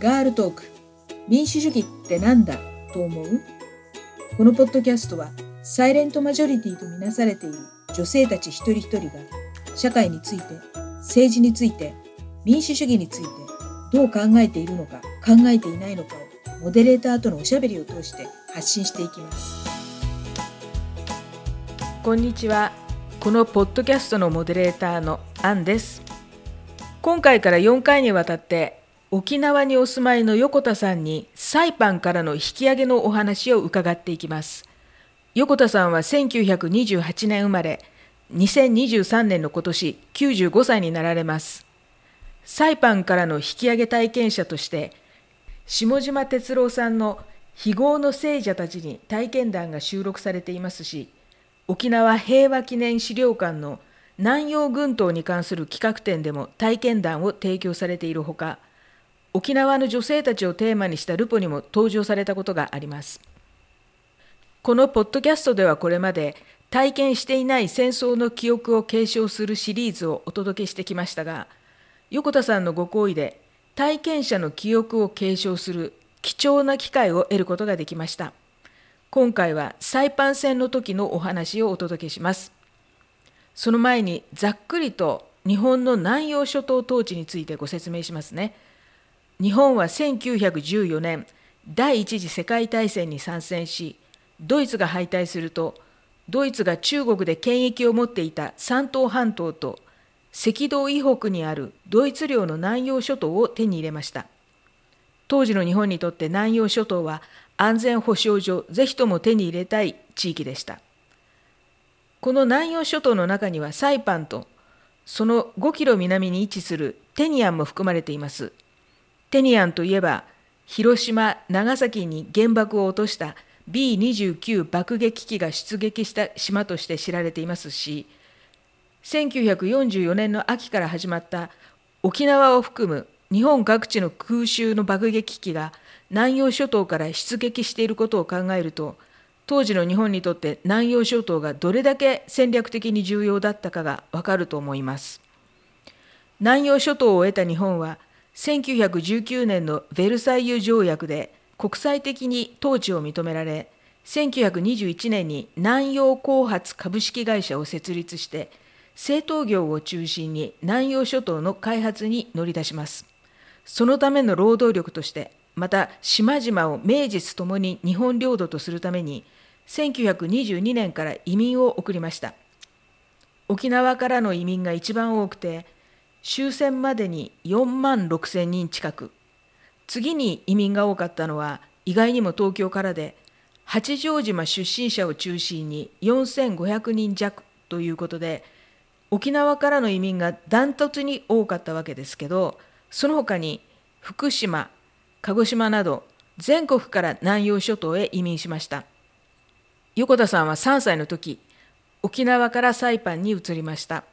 ガールトーク。民主主義ってなんだ？と思う？このポッドキャストはサイレントマジョリティとみなされている女性たち一人一人が社会について政治について民主主義についてどう考えているのか考えていないのかをモデレーターとのおしゃべりを通して発信していきます。こんにちは。このポッドキャストのモデレーターのアンです。今回から4回にわたって沖縄にお住まいの横田さんにサイパンからの引き上げのお話を伺っていきます。横田さんは1928年生まれ2023年の今年95歳になられます。サイパンからの引き上げ体験者として下島哲郎さんの「非業の聖者たち」に体験談が収録されていますし沖縄平和記念資料館の南洋群島に関する企画展でも体験談を提供されているほか沖縄の女性たちをテーマにしたルポにも登場されたことがありますこのポッドキャストではこれまで体験していない戦争の記憶を継承するシリーズをお届けしてきましたが横田さんのご好意で体験者の記憶を継承する貴重な機会を得ることができました今回はサイパン戦の時のお話をお届けします。その前にざっくりと日本の南洋諸島統治についてご説明しますね。日本は1914年第一次世界大戦に参戦しドイツが敗退するとドイツが中国で権益を持っていた山東半島と赤道以北にあるドイツ領の南洋諸島を手に入れました。当時の日本にとって南洋諸島は安全保障上ぜひとも手に入れたい地域でしたこの南洋諸島の中にはサイパンとその5キロ南に位置するテニアンも含まれていますテニアンといえば広島長崎に原爆を落とした B29 爆撃機が出撃した島として知られていますし1944年の秋から始まった沖縄を含む日本各地の空襲の爆撃機が南洋諸島から出撃していることを考えると当時の日本にとって南洋諸島がどれだけ戦略的に重要だったかがわかると思います。南洋諸島を得た日本は1919年のベルサイユ条約で国際的に統治を認められ1921年に南洋後発株式会社を設立して製陶業を中心に南洋諸島の開発に乗り出します。そのための労働力としてまた島々を名実ともに日本領土とするために1922年から移民を送りました。沖縄からの移民が一番多くて終戦までに4万6千人近く。次に移民が多かったのは意外にも東京からで八丈島出身者を中心に4500人弱ということで沖縄からの移民がダントツに多かったわけですけどその他に福島鹿児島など全国から南洋諸島へ移民しました。横田さんは3歳の時沖縄からサイパンに移りました。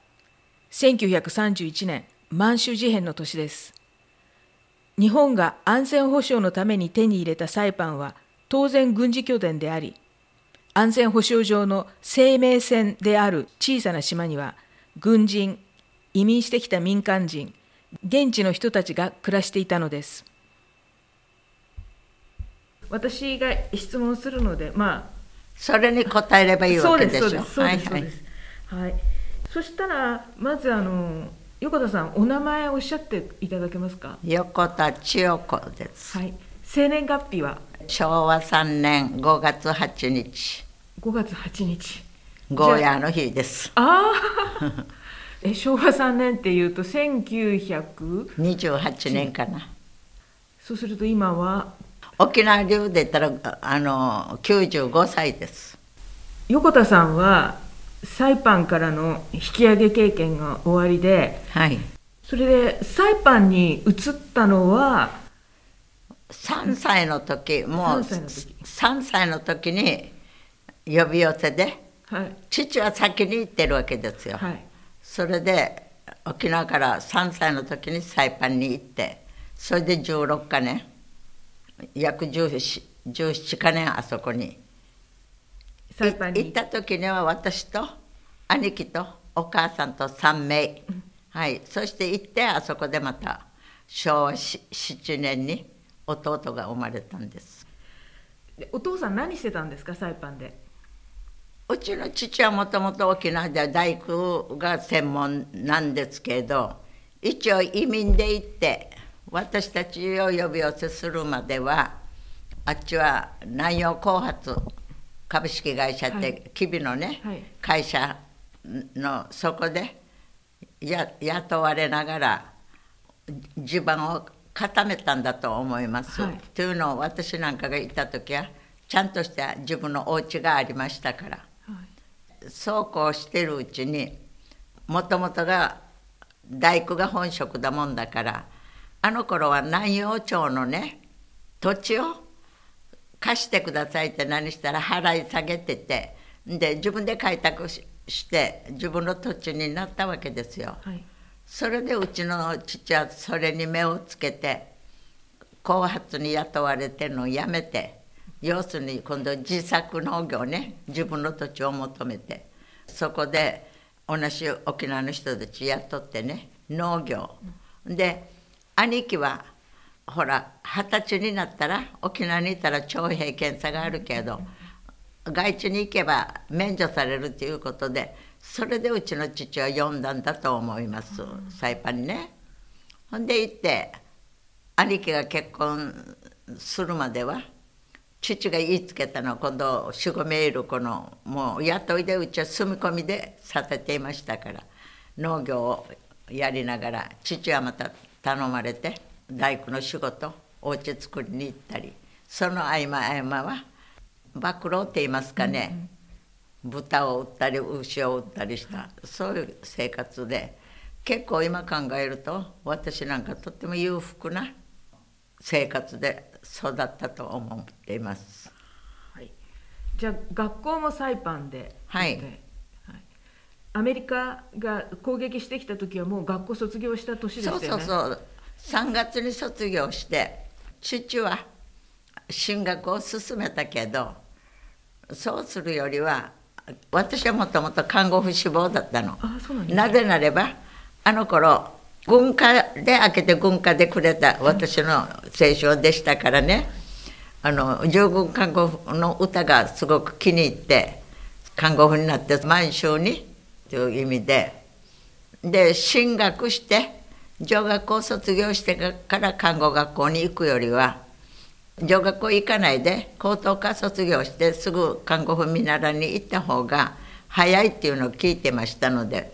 1931年満州事変の年です日本が安全保障のために手に入れたサイパンは当然軍事拠点であり安全保障上の生命線である小さな島には軍人移民してきた民間人現地の人たちが暮らしていたのです私が質問するので、まあ、それに答えればいいわけでしょ。そうです、そうです、はい、はい。そしたら、まずあの横田さん、お名前をおっしゃっていただけますか？横田千代子です。はい。生年月日は？昭和三年五月八日。五月八日。ゴーヤーの日です。ああ。え、昭和三年っていうと、千九百。二十八年かな。そうすると、今は？沖縄流で言ったらあの95歳です横田さんはサイパンからの引き上げ経験が終わりで、はい、それでサイパンに移ったのは3歳の時もう3歳の時。に呼び寄せで、はい、父は先に行ってるわけですよ、はい、それで沖縄から3歳の時にサイパンに行ってそれで16か年約17か年あそこに行った時には私と兄貴とお母さんと3名、はい、そして行ってあそこでまた昭和7年に弟が生まれたんです。お父さん何してたんですかサイパンで？うちの父はもともと沖縄で大工が専門なんですけど一応移民で行って私たちを呼び寄せするまではあっちは南洋後発株式会社って、吉備のね、はい、会社のそこでや雇われながら地盤を固めたんだと思います。はい、というのを私なんかがいた時はちゃんとした自分のお家がありましたから、はい、そうこうしてるうちにもともとが大工が本職だもんだからあの頃は南陽町のね土地を貸してくださいって何したら払い下げててで自分で開拓して自分の土地になったわけですよ。はい、それでうちの父はそれに目をつけて後発に雇われてるのをやめて要するに今度自作農業ね自分の土地を求めてそこで同じ沖縄の人たち雇ってね農業、で兄貴はほら二十歳になったら沖縄にいたら徴兵検査があるけど外地に行けば免除されるということでそれでうちの父は呼んだんだと思いますサイパンにね。ほんで行って兄貴が結婚するまでは父が言いつけたのは今度守護メールこのもう雇いでうちは住み込みでさせていましたから農業をやりながら父はまた頼まれて大工の仕事お家作りに行ったりその合間合間は暴露って言いますかね、うん、豚を売ったり牛を売ったりしたそういう生活で結構今考えると私なんかとっても裕福な生活で育ったと思っています。はい、じゃあ学校もサイパンで、はい、アメリカが攻撃してきた時はもう学校卒業した年ですよね。そうそうそう3月に卒業して父は進学を進めたけどそうするよりは私はもともと看護婦志望だったの。なぜならばあの頃軍歌で開けて軍歌でくれた私の青春でしたからね。あの従軍看護婦の歌がすごく気に入って看護婦になって満州にという意味で。で進学して女学校卒業してから看護学校に行くよりは女学校行かないで高等科卒業してすぐ看護婦見習いに行った方が早いっていうのを聞いてましたので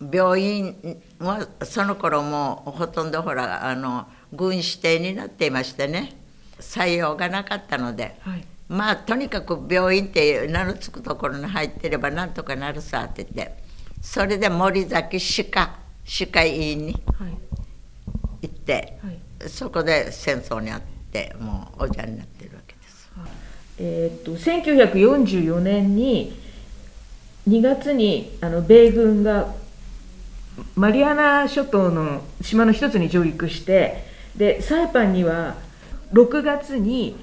病院はその頃もほとんどほらあの軍指定になっていましてね採用がなかったので、はい、まあとにかく病院って名の付くところに入ってればなんとかなるさって言ってそれで森崎歯科歯科医院に行って、はい、そこで戦争にあってもうおじゃになってるわけです。えー、っと1944年に2月にあの米軍がマリアナ諸島の島の一つに上陸してでサイパンには6月に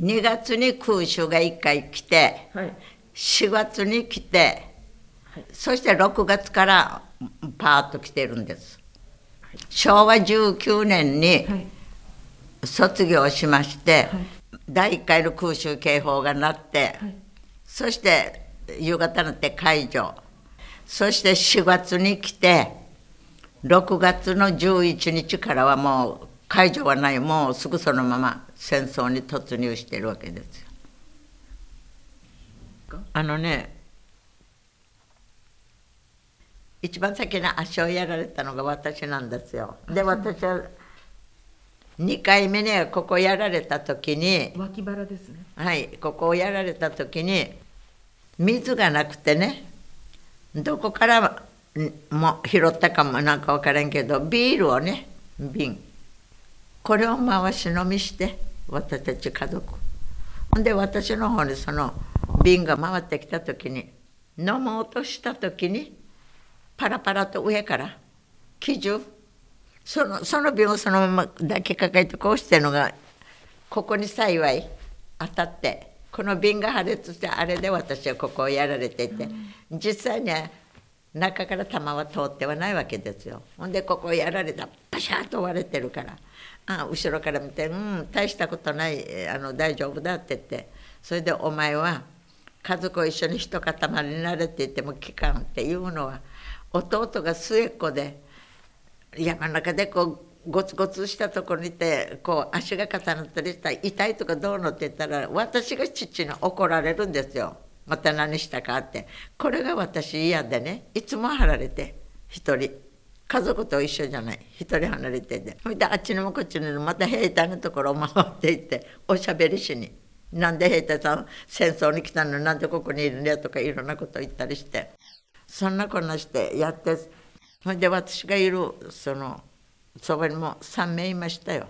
2月に空襲が1回来て、はい、4月に来て、はい、そして6月からパーッと来てるんです。昭和19年に卒業しまして、はい、第1回の空襲警報が鳴って、はい、そして夕方になって解除。そして4月に来て6月の11日からはもう解除はない。もうすぐそのまま戦争に突入してるわけですよ。あのね一番先に足をやられたのが私なんですよ。で私は2回目ねここやられた時に脇腹ですね。はいここをやられた時に水がなくてねどこからも拾ったかもなんか分からんけどビールをね瓶。これを回し飲みして私たち家族。ほんで私の方にその瓶が回ってきた時に飲もうとした時にパラパラと上から基準そのその瓶をそのまま抱きかかえてこうしてるのがここに幸い当たってこの瓶が破裂してあれで私はここをやられていて、実際には中から弾は通ってはないわけですよ。ほんでここをやられた。パシャーと割れてるから。あ後ろから見て「うん大したことないあの大丈夫だ」って言って。それで「お前は家族を一緒に一塊になれ」って言っても聞かんっていうのは弟が末っ子で山の中でこうゴツゴツしたところにいてこう足が重なったりしたら痛いとかどうのって言ったら私が父に怒られるんですよ。また何したかって。これが私嫌でねいつも離れて一人。家族と一緒じゃない。一人離れてて。それであっちにもこっちにもまた兵隊のところを回っていっておしゃべりしに「なんで兵隊さん戦争に来たのなんでここにいるんだよ」とかいろんなこと言ったりして。そんなこんなしてやってそれで私がいるそのそばにも3名いましたよ。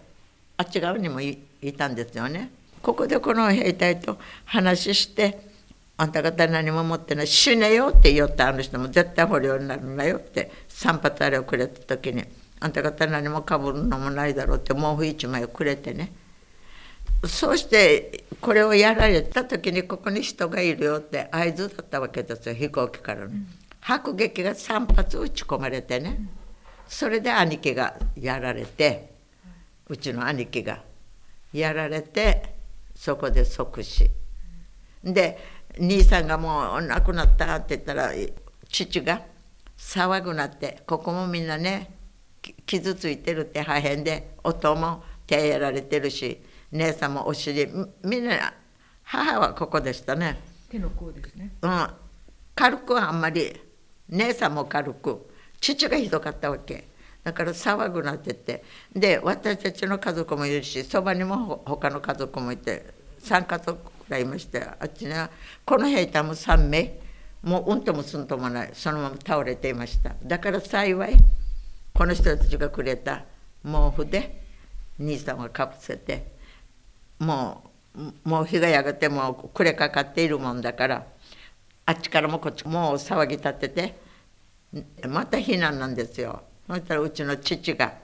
あっち側にもいたんですよね。ここでこの兵隊と話してあんた方何も持ってない死ねよって言ったあの人も絶対捕虜になるなよって散髪あれをくれた時にあんた方何もかぶるのもないだろうって毛布一枚をくれてね。そうしてこれをやられた時にここに人がいるよって合図だったわけですよ飛行機からの。迫撃が3発撃ち込まれてねそれで兄貴がやられてうちの兄貴がやられてそこで即死。で兄さんがもう亡くなったって言ったら父が騒ぐなってここもみんなね傷ついてるって破片で音も手やられてるし姉さんもお尻みんな母はここでしたね。手の甲ですね。うん。軽くはあんまり姉さんも軽く父がひどかったわけ。だから騒ぐなってて。で私たちの家族もいるしそばにも他の家族もいて3家族がいましてあっちにはこの兵隊も3名。もううんともすんともない。そのまま倒れていました。だから幸いこの人たちがくれた毛布で兄さんはかぶせてもうもう日がやがてもう暮れかかっているもんだからあっちからもこっちもう騒ぎ立ててまた避難なんですよ。そしたらうちの父が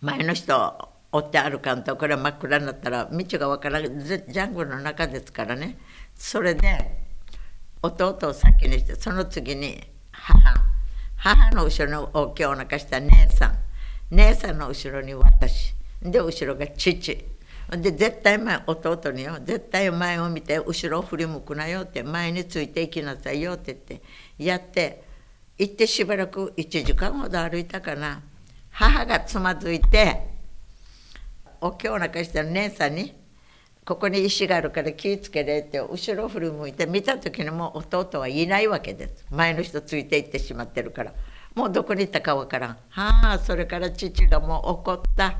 前の人追って歩かんとこれは真っ暗になったら道が分からないジャングルの中ですからね。それで弟を先にしてその次に母。母の後ろに大きいお腹した姉さん。姉さんの後ろに私。で後ろが父。で絶対前弟によ絶対前を見て後ろを振り向くなよって前についていきなさいよって言ってやって行ってしばらく1時間ほど歩いたかな。母がつまずいておきお腹してる姉さんに「ここに石があるから気ぃつけれ」って後ろを振り向いて見た時にもう弟はいないわけです。前の人ついていってしまってるから。もうどこに行ったかわからん。はあそれから父がもう怒った。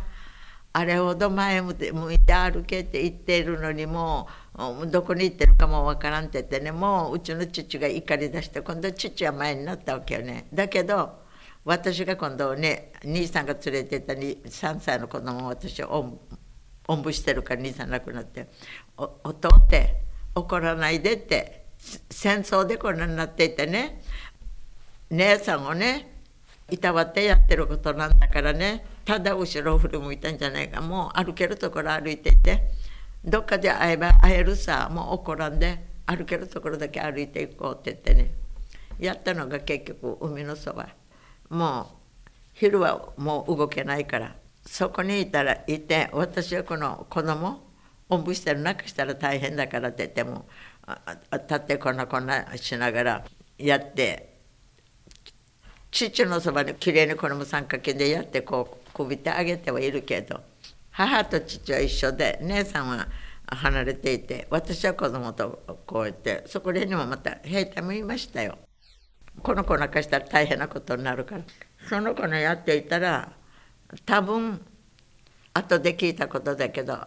あれほど前向いて歩けって言っているのにもうどこに行ってるかもわからんって言ってねもううちの父が怒り出して今度父は前になったわけよね。だけど私が今度ね兄さんが連れてった3歳の子供を私おんおんぶしてるから兄さん亡くなって「おお父って怒らないで」って戦争でこんなになっていてね姉さんをねいたわってやってることなんだからね。ただ後ろを振り向いたんじゃないか。もう歩けるところ歩いていてどっかで会えば会えるさ。もう怒らんで歩けるところだけ歩いていこうって言ってね。やったのが結局海のそば。もう昼はもう動けないから。そこにいたらいて私はこの子供おんぶしてる中したら大変だからって言っても立ってこんなこんなしながらやって父のそばにきれいにこれも三角形でやってこう首ってあげてはいるけど母と父は一緒で姉さんは離れていて私は子供とこうやってそこら辺にもまた兵隊もいましたよ。この子なんかしたら大変なことになるから。その子のやっていたら多分後で聞いたことだけど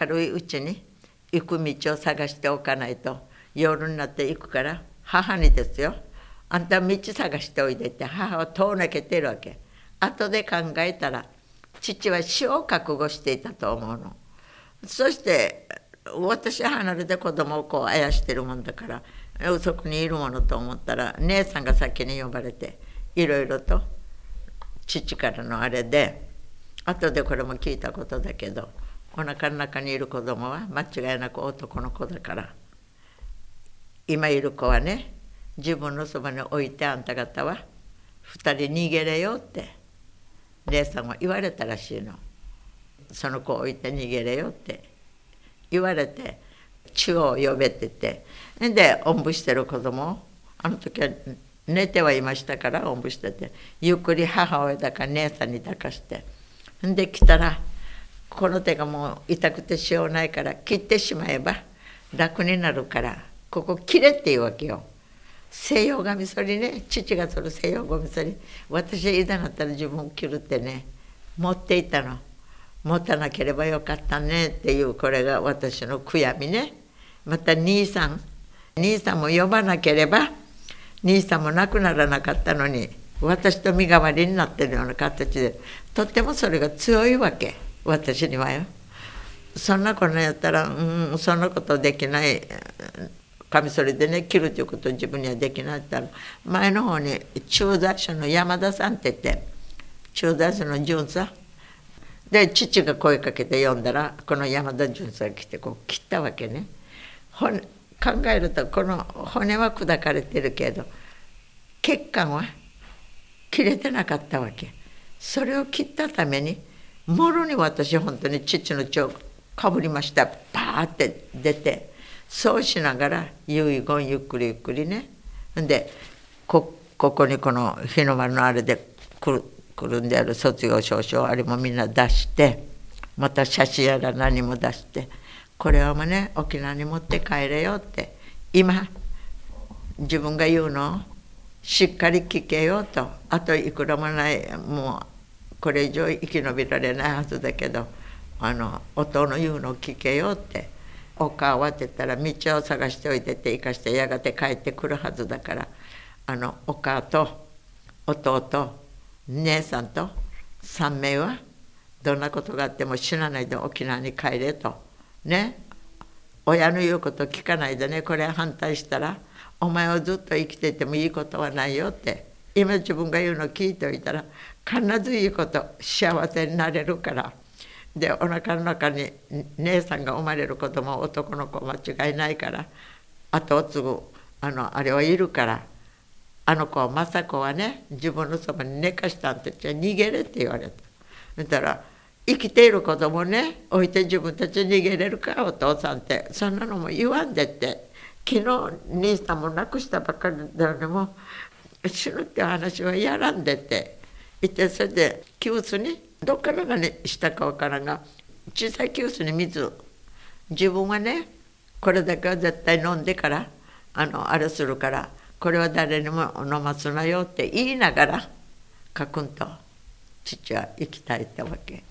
明るいうちに行く道を探しておかないと夜になって行くから母にですよ。あんた道探しておいでって母は遠なけてるわけ。後で考えたら父は死を覚悟していたと思うの。そして私は離れて子供をこうあやしてるもんだからそこにいるものと思ったら姉さんが先に呼ばれていろいろと父からのあれで後でこれも聞いたことだけどおなかの中にいる子供は間違いなく男の子だから今いる子はね自分のそばに置いてあんた方は2人逃げれよって姉さんは言われたらしいの。その子を置いて逃げれよって。言われて中央を呼べって言って。でおんぶしてる子供。あの時は寝てはいましたからおんぶしてて。ゆっくり母親だか姉さんに抱かして。んで来たらこの手がもう痛くてしようないから切ってしまえば楽になるからここ切れって言うわけよ。西洋ガミソリね。父がそる西洋ガミソリ私いざなったら自分を切るってね。持っていたの。持たなければよかったね。っていうこれが私の悔やみね。また兄さん。兄さんも呼ばなければ。兄さんも亡くならなかったのに。私と身代わりになってるような形で。とってもそれが強いわけ。私にはよ。そんなことやったら、うん、そんなことできない。カミソリでね切るということ自分にはできないったら前の方に駐在所の山田さんって言って駐在所の巡査。で父が声かけて呼んだらこの山田巡査が来てこう切ったわけね。考えるとこの骨は砕かれてるけど血管は切れてなかったわけ。それを切ったためにもろに私本当に父の血をかぶりました。パーって出てそうしながら遺言ゆっくりゆっくりね。でここにこの日の丸のあれでくるくるんである卒業証書あれもみんな出してまた写真やら何も出してこれはもうね沖縄に持って帰れよって今自分が言うのをしっかり聞けよと。あといくらもないもうこれ以上生き延びられないはずだけどあの音の言うのを聞けよって。お母はって言ったら道を探しておいてって生かしてやがて帰ってくるはずだからあのお母と弟姉さんと3名はどんなことがあっても死なないで沖縄に帰れと。ね。親の言うこと聞かないでね。これ反対したらお前はずっと生きててもいいことはないよって。今自分が言うの聞いておいたら必ずいいこと幸せになれるから。でおなかの中に姉さんが生まれる子供男の子間違いないから後を継ぐあのあれはいるからあの子は雅子はね自分のそばに寝かしたんてじゃ逃げれって言われた。そしたら生きている子供ね置いて自分たち逃げれるかお父さんってそんなのも言わんでって昨日兄さんも亡くしたばっかりだのにも死ぬって話はやらんでって言ってそれで急須にどっからがねしたかわからんが小さい急須に水自分はねこれだけは絶対飲んでからあのあれするからこれは誰にも飲ますなよって言いながらかくんと父は生きたいってわけ。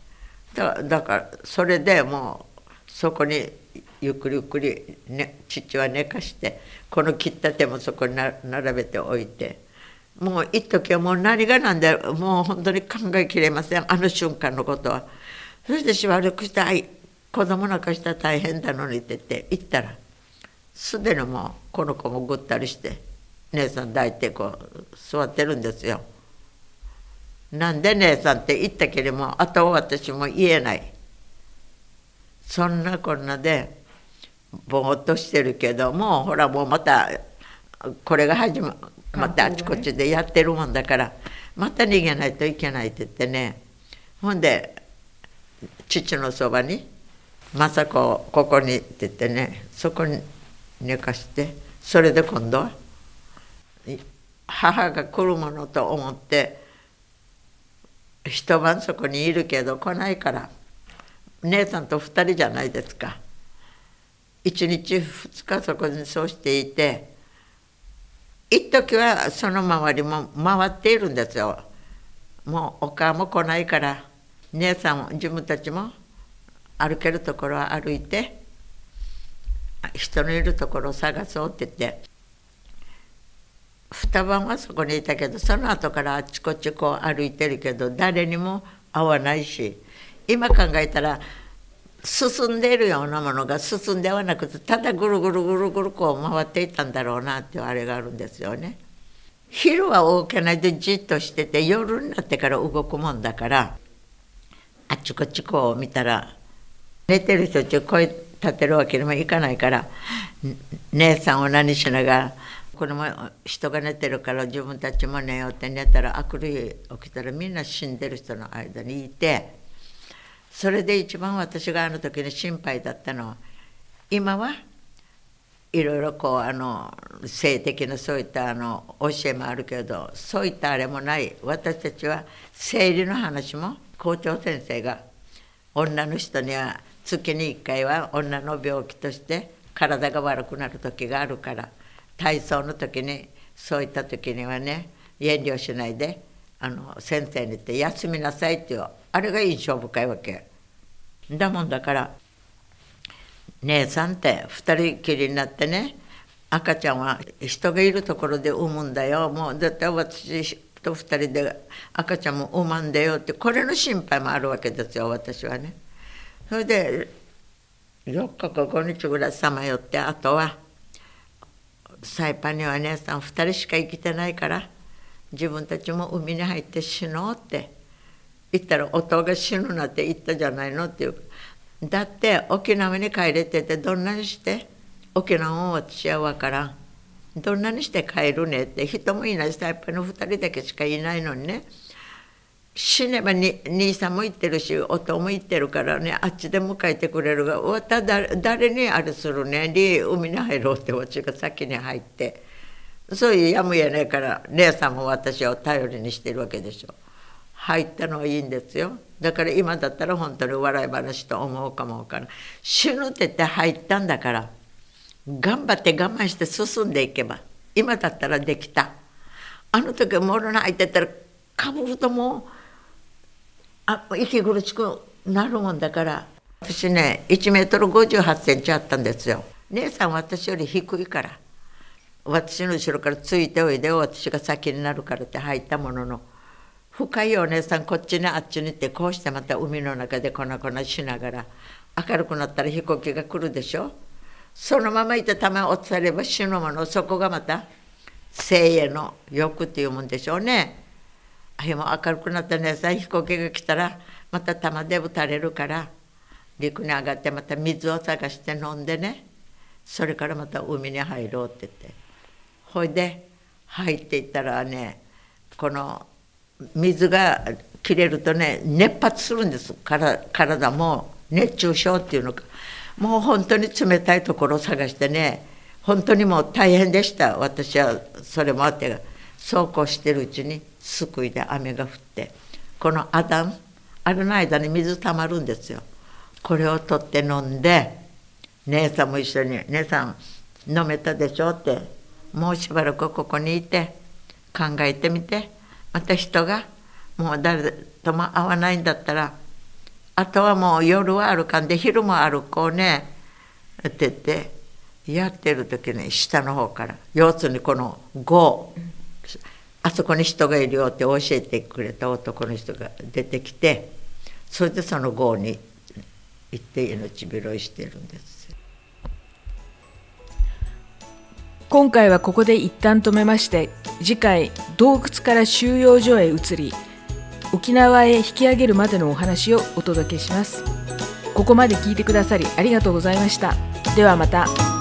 だだからそれでもうそこにゆっくりゆっくり、ね、父は寝かしてこの切った手もそこに並べておいてもう一時はもう何が何でもう本当に考えきれませんあの瞬間のことは。そしてしばらくして「はい子供なんかしたら大変だのに」って言って行ったらすでにもうこの子もぐったりして姉さん抱いてこう座ってるんですよ。なんで姉さんって言ったけれどもあとは私も言えない。そんなこんなでぼーっとしてるけどもほらもうまたこれが始ままたあちこちでやってるもんだからまた逃げないといけないって言ってね。ほんで父のそばに「雅子ここに」って言ってねそこに寝かしてそれで今度は母が来るものと思って一晩そこにいるけど来ないから姉さんと2人じゃないですか。1日2日そこにそうしていて一時はその周りも回っているんですよ。もうお母も来ないから姉さんも自分たちも歩けるところは歩いて人のいるところを探そうって言って二晩はそこにいたけどその後からあっちこっちこう歩いてるけど誰にも会わないし今考えたら進んでいるようなものが進んではなくてただぐるぐるぐるぐるこう回っていったんだろうなっていうあれがあるんですよね。昼は大きないでじっとしてて夜になってから動くもんだからあっちこっちこう見たら寝てる人ち声立てるわけにもいかないから姉さんを何しながらこれも人が寝てるから自分たちも寝ようって寝たらあくる日起きたらみんな死んでる人の間にいてそれで一番私があの時に心配だったのは今はいろいろこうあの性的なそういったあの教えもあるけどそういったあれもない。私たちは生理の話も校長先生が女の人には月に1回は女の病気として体が悪くなる時があるから体操の時にそういった時にはね遠慮しないであの先生に言って「休みなさい」っていうあれが印象深いわけだもんだから姉さんって2人きりになってね赤ちゃんは人がいるところで産むんだよもう絶対私と2人で赤ちゃんも産まんだよってこれの心配もあるわけですよ私はね。それで4日か5日ぐらいさまよってあとはサイパンには姉さん2人しか生きてないから自分たちも海に入って死のうって言ったら夫が死ぬなって言ったじゃないのっていう。だって沖縄に帰れててどんなにして沖縄を私は分からん。どんなにして帰るねって人もいないサイパンの2人だけしかいないのにね。死ねばに兄さんも言ってるし夫も言ってるからねあっちで迎えてくれるがわただ誰にあれするねに海に入ろうって私が先に入って。そういうやむやねえから姉さんも私を頼りにしてるわけでしょ。入ったのはいいんですよ。だから今だったら本当に笑い話と思うかもわからな死ぬって言って入ったんだから頑張って我慢して進んでいけば今だったらできた。あの時はもろに入ってたらかぶるともうあ息苦しくなるもんだから私ね1メートル58センチあったんですよ。姉さん私より低いから。私の後ろからついておいで私が先になるからって入ったものの深いお姉さんこっちにあっちに行ってこうしてまた海の中で粉々しながら明るくなったら飛行機が来るでしょ？そのままいてたまに落とされば死ぬものそこがまた生への欲っていうもんでしょうね。日も明るくなったねさん飛行機が来たらまた玉で打たれるから陸に上がってまた水を探して飲んでね。それからまた海に入ろうって言って。ほいで入っていったらねこの水が切れるとね熱発するんです。から体も熱中症っていうのか。もう本当に冷たいところを探してね本当にもう大変でした。私はそれもあってそうこうしてるうちに救いで雨が降ってこのアダンあれの間に水たまるんですよ。これを取って飲んで姉さんも一緒に「姉さん飲めたでしょ」ってもうしばらくここにいて考えてみて。また人がもう誰とも会わないんだったらあとはもう夜は歩かんで昼も歩こうねって言ってやってる時に下の方から腰痛にこの「5」あそこに人がいるよって教えてくれた男の人が出てきてそれでその郷に行って命拾いしてるんです今回はここで一旦止めまして次回洞窟から収容所へ移り沖縄へ引き上げるまでのお話をお届けしますここまで聞いてくださりありがとうございましたではまた。